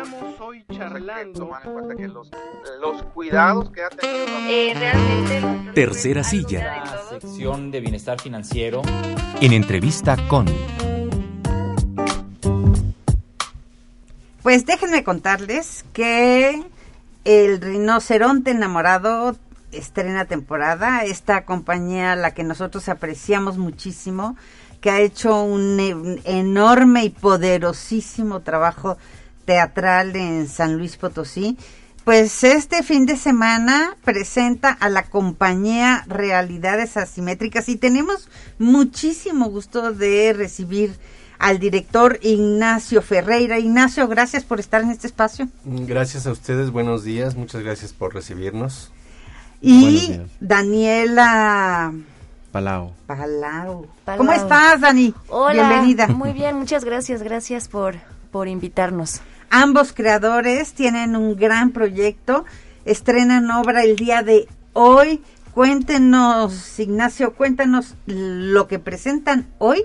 Estamos hoy charlando. que los, los cuidados que ha tenido. Eh, realmente. Tercera silla. La sección de bienestar financiero. En entrevista con. Pues déjenme contarles que el rinoceronte enamorado estrena temporada. Esta compañía, la que nosotros apreciamos muchísimo, que ha hecho un, enorme y poderosísimo trabajo teatral en San Luis Potosí. Pues este fin de semana presenta a la compañía Realidades Asimétricas y tenemos muchísimo gusto de recibir al director Ignacio Ferreira. Ignacio, gracias por estar en este espacio. Gracias a ustedes, buenos días, muchas gracias por recibirnos. Y Daniela Palau. Palau. ¿Cómo estás, Dani? Hola. Bienvenida. Muy bien, muchas gracias, gracias por, por invitarnos. Ambos creadores tienen un gran proyecto, estrenan obra el día de hoy. Cuéntenos, Ignacio, cuéntanos lo que presentan hoy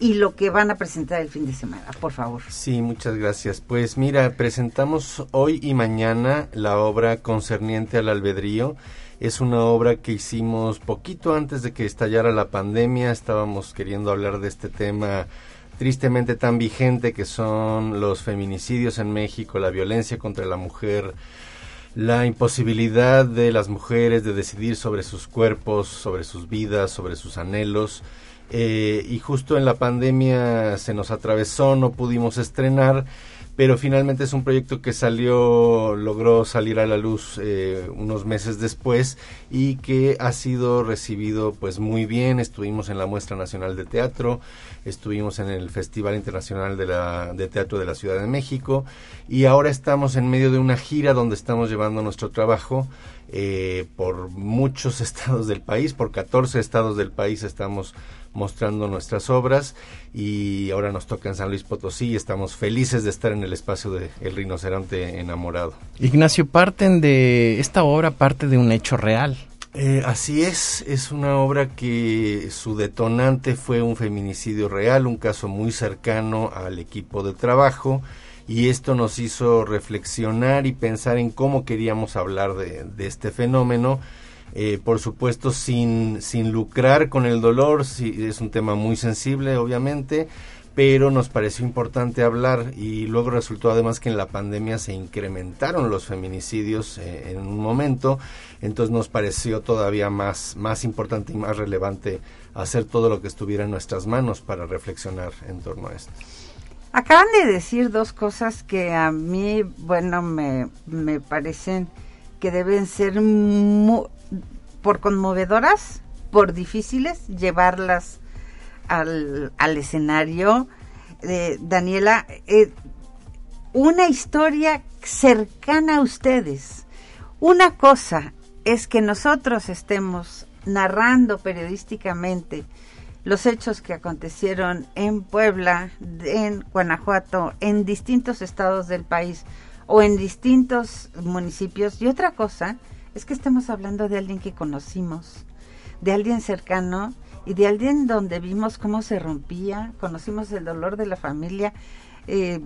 y lo que van a presentar el fin de semana, por favor. Sí, muchas gracias. Pues mira, presentamos hoy y mañana la obra concerniente al albedrío. Es una obra que hicimos poquito antes de que estallara la pandemia. Estábamos queriendo hablar de este tema tristemente tan vigente que son los feminicidios en México, la violencia contra la mujer, la imposibilidad de las mujeres de decidir sobre sus cuerpos, sobre sus vidas, sobre sus anhelos. Eh, y justo en la pandemia se nos atravesó, no pudimos estrenar, pero finalmente es un proyecto que salió, logró salir a la luz eh, unos meses después y que ha sido recibido pues muy bien. Estuvimos en la Muestra Nacional de Teatro, estuvimos en el Festival Internacional de, la, de Teatro de la Ciudad de México y ahora estamos en medio de una gira donde estamos llevando nuestro trabajo eh, por muchos estados del país, por 14 estados del país estamos mostrando nuestras obras y ahora nos toca en San Luis Potosí y estamos felices de estar en el espacio de El Rinoceronte Enamorado. Ignacio, parten de esta obra, parte de un hecho real. Eh, así es, es una obra que su detonante fue un feminicidio real, un caso muy cercano al equipo de trabajo y esto nos hizo reflexionar y pensar en cómo queríamos hablar de, este fenómeno eh, por supuesto sin, sin lucrar con el dolor, si, es un tema muy sensible obviamente, pero nos pareció importante hablar y luego resultó además que en la pandemia se incrementaron los feminicidios eh, en un momento, entonces nos pareció todavía más, más importante y más relevante hacer todo lo que estuviera en nuestras manos para reflexionar en torno a esto. Acaban de decir dos cosas que a mí, bueno, me, me parecen que deben ser por conmovedoras, por difíciles, llevarlas al, al escenario. Eh, Daniela, eh, una historia cercana a ustedes. Una cosa es que nosotros estemos narrando periodísticamente los hechos que acontecieron en Puebla, en Guanajuato, en distintos estados del país o en distintos municipios. Y otra cosa es que estamos hablando de alguien que conocimos, de alguien cercano y de alguien donde vimos cómo se rompía, conocimos el dolor de la familia. Eh,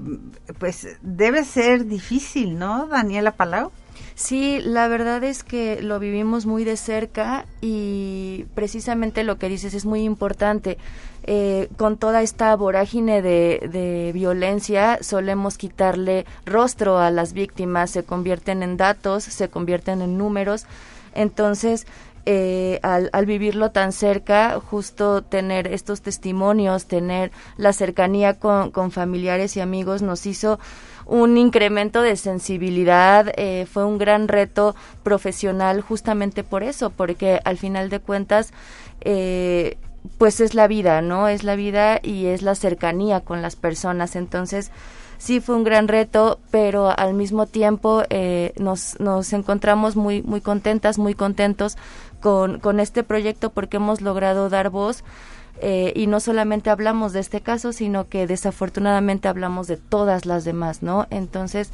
pues debe ser difícil, ¿no, Daniela Palau? Sí, la verdad es que lo vivimos muy de cerca y precisamente lo que dices es muy importante. Eh, con toda esta vorágine de, de, violencia solemos quitarle rostro a las víctimas, se convierten en datos, se convierten en números. Entonces, eh, al, al, vivirlo tan cerca, justo tener estos testimonios, tener la cercanía con, con familiares y amigos nos hizo un incremento de sensibilidad, eh, fue un gran reto profesional justamente por eso, porque al final de cuentas, eh, pues es la vida, ¿no? Es la vida y es la cercanía con las personas. Entonces, sí fue un gran reto, pero al mismo tiempo eh, nos, nos encontramos muy, muy contentas, muy contentos con, con este proyecto porque hemos logrado dar voz eh, y no solamente hablamos de este caso, sino que desafortunadamente hablamos de todas las demás, ¿no? Entonces,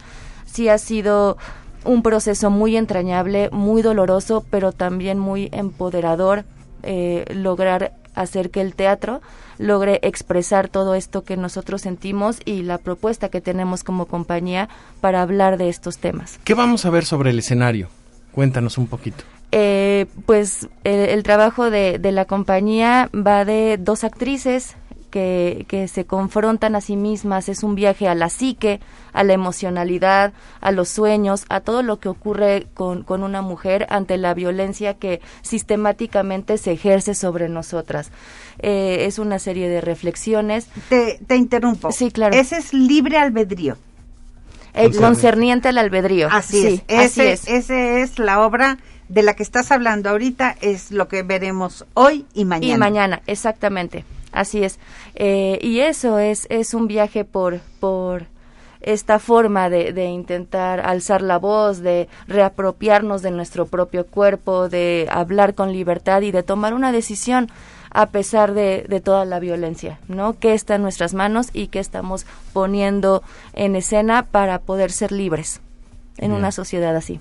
sí ha sido un proceso muy entrañable, muy doloroso, pero también muy empoderador eh, lograr hacer que el teatro logre expresar todo esto que nosotros sentimos y la propuesta que tenemos como compañía para hablar de estos temas. ¿Qué vamos a ver sobre el escenario? Cuéntanos un poquito. Eh, pues el, el trabajo de, de la compañía va de dos actrices que, que se confrontan a sí mismas, es un viaje a la psique, a la emocionalidad, a los sueños, a todo lo que ocurre con, con una mujer ante la violencia que sistemáticamente se ejerce sobre nosotras. Eh, es una serie de reflexiones. Te, te interrumpo. Sí, claro. Ese es libre albedrío. eh, concerniente al albedrío. Así Sí, es. así es. ese es la obra de la que estás hablando ahorita, es lo que veremos hoy y mañana. Y mañana, exactamente. Así es. Eh, y eso es, es un viaje por, por esta forma de, de intentar alzar la voz, de reapropiarnos de nuestro propio cuerpo, de hablar con libertad y de tomar una decisión a pesar de, de toda la violencia, ¿no? ¿Qué está en nuestras manos y qué estamos poniendo en escena para poder ser libres en Bien. una sociedad así?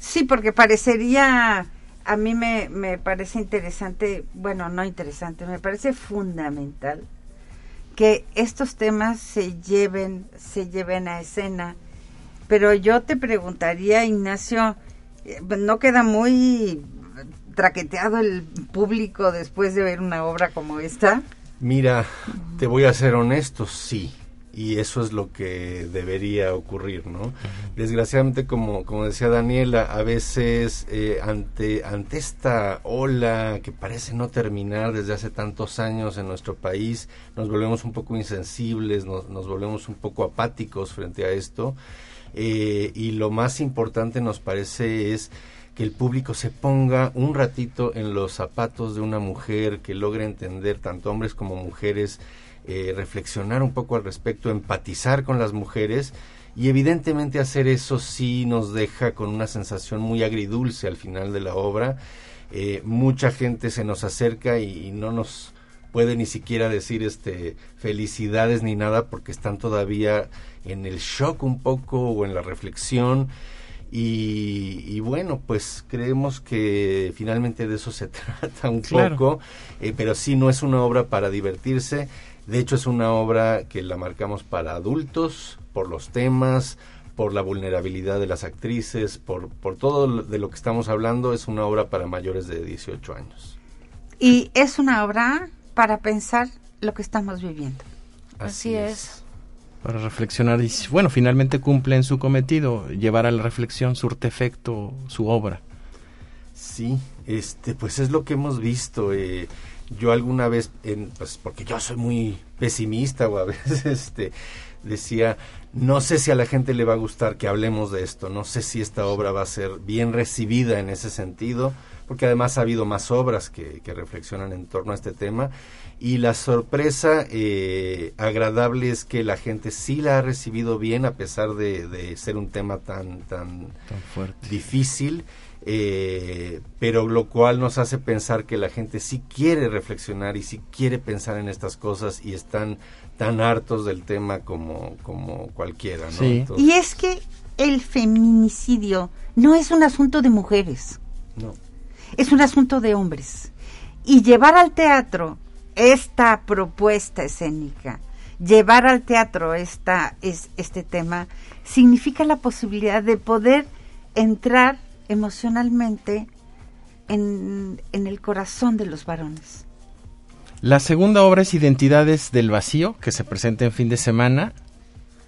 Sí, porque parecería, a mí me, me parece interesante, bueno, no interesante, me parece fundamental que estos temas se lleven, se lleven a escena. Pero yo te preguntaría, Ignacio, eh, ¿no queda muy traqueteado el público después de ver una obra como esta? Mira, te voy a ser honesto, sí. Y eso es lo que debería ocurrir, ¿no? Desgraciadamente, como, como decía Daniela, a veces eh, ante, ante esta ola que parece no terminar desde hace tantos años en nuestro país, nos volvemos un poco insensibles, nos, nos volvemos un poco apáticos frente a esto. Eh, y lo más importante nos parece es que el público se ponga un ratito en los zapatos de una mujer, que logre entender, tanto hombres como mujeres, eh, reflexionar un poco al respecto, empatizar con las mujeres y evidentemente hacer eso sí nos deja con una sensación muy agridulce al final de la obra. Eh, mucha gente se nos acerca y, y no nos puede ni siquiera decir este felicidades ni nada porque están todavía en el shock un poco o en la reflexión y, y bueno pues creemos que finalmente de eso se trata un Claro. poco eh, pero sí no es una obra para divertirse de hecho es una obra que la marcamos para adultos por los temas por la vulnerabilidad de las actrices por, por todo lo- de lo que estamos hablando es una obra para mayores de 18 años Y es una obra para pensar lo que estamos viviendo. Así es. Para reflexionar y, bueno, finalmente cumplen su cometido, llevar a la reflexión surte efecto su obra. Sí, este, pues es lo que hemos visto. eh, yo alguna vez, en, pues porque yo soy muy pesimista o a veces este, decía, no sé si a la gente le va a gustar que hablemos de esto, no sé si esta obra va a ser bien recibida en ese sentido, porque además ha habido más obras que, que reflexionan en torno a este tema. Y la sorpresa eh, agradable es que la gente sí la ha recibido bien a pesar de, de ser un tema tan, tan, Tan fuerte. difícil, eh, pero lo cual nos hace pensar que la gente sí quiere reflexionar y sí quiere pensar en estas cosas y están tan hartos del tema como, como cualquiera, ¿no? Sí. Entonces, Y es que el feminicidio no es un asunto de mujeres, no. es un asunto de hombres. Y llevar al teatro esta propuesta escénica, llevar al teatro esta, es, este tema, significa la posibilidad de poder entrar emocionalmente en, en el corazón de los varones. La segunda obra es Identidades del Vacío, que se presenta en fin de semana.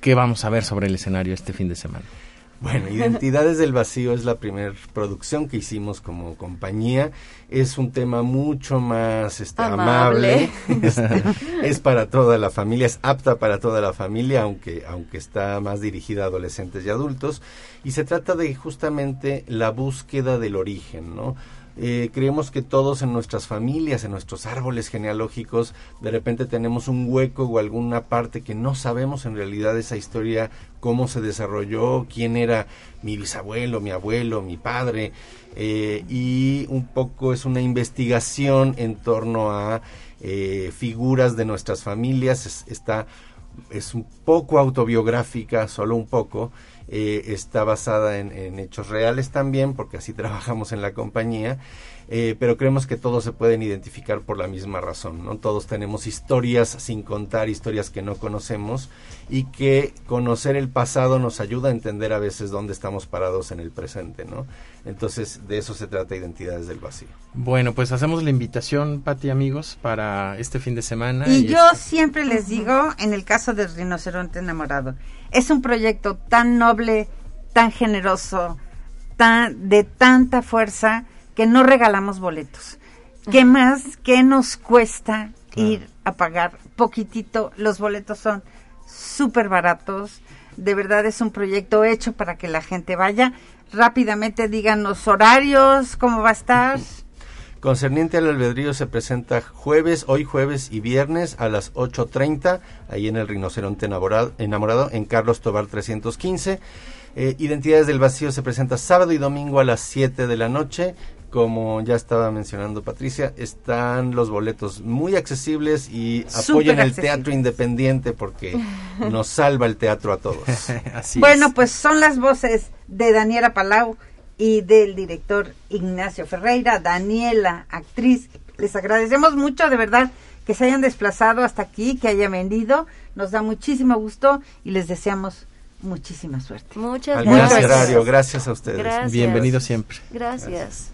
¿Qué vamos a ver sobre el escenario este fin de semana? Bueno, Identidades del Vacío es la primera producción que hicimos como compañía. Es un tema mucho más este, amable. Amable. Este, es para toda la familia, es apta para toda la familia, aunque, aunque está más dirigida a adolescentes y adultos. Y se trata de justamente la búsqueda del origen, ¿no? Eh, creemos que todos en nuestras familias, en nuestros árboles genealógicos, de repente tenemos un hueco o alguna parte que no sabemos en realidad esa historia, cómo se desarrolló, quién era mi bisabuelo, mi abuelo, mi padre, eh, y un poco es una investigación en torno a eh, figuras de nuestras familias, es- está es un poco autobiográfica, solo un poco, eh, está basada en, en, hechos reales también, porque así trabajamos en la compañía, eh, pero creemos que todos se pueden identificar por la misma razón, ¿no? Todos tenemos historias sin contar, historias que no conocemos y que conocer el pasado nos ayuda a entender a veces dónde estamos parados en el presente, ¿no? Entonces, de eso se trata Identidades del Vacío. Bueno, pues hacemos la invitación, Pati, amigos, para este fin de semana. Y, y yo este... siempre les digo, en el caso del rinoceronte enamorado, es un proyecto tan noble, tan generoso, tan de tanta fuerza que no regalamos boletos. ¿Qué más? ¿Qué nos cuesta claro. ir a pagar poquitito? Los boletos son súper baratos. De verdad es un proyecto hecho para que la gente vaya. Rápidamente díganos horarios, cómo va a estar. Concerniente al albedrío se presenta jueves, hoy jueves y viernes a las 8.30, ahí en el Rinoceronte enamorado, enamorado en Carlos Tobar 315. Eh, Identidades del Vacío se presenta sábado y domingo a las 7 de la noche. Como ya estaba mencionando Patricia, están los boletos muy accesibles y apoyen el teatro independiente porque nos salva el teatro a todos. Así bueno, es. pues son las voces de Daniela Palau y del director Ignacio Ferreira, Daniela, actriz. Les agradecemos mucho, de verdad, que se hayan desplazado hasta aquí, que hayan venido. Nos da muchísimo gusto y les deseamos muchísima suerte. Muchas gracias. gracias. gracias a ustedes. Gracias. Bienvenido siempre. Gracias. gracias.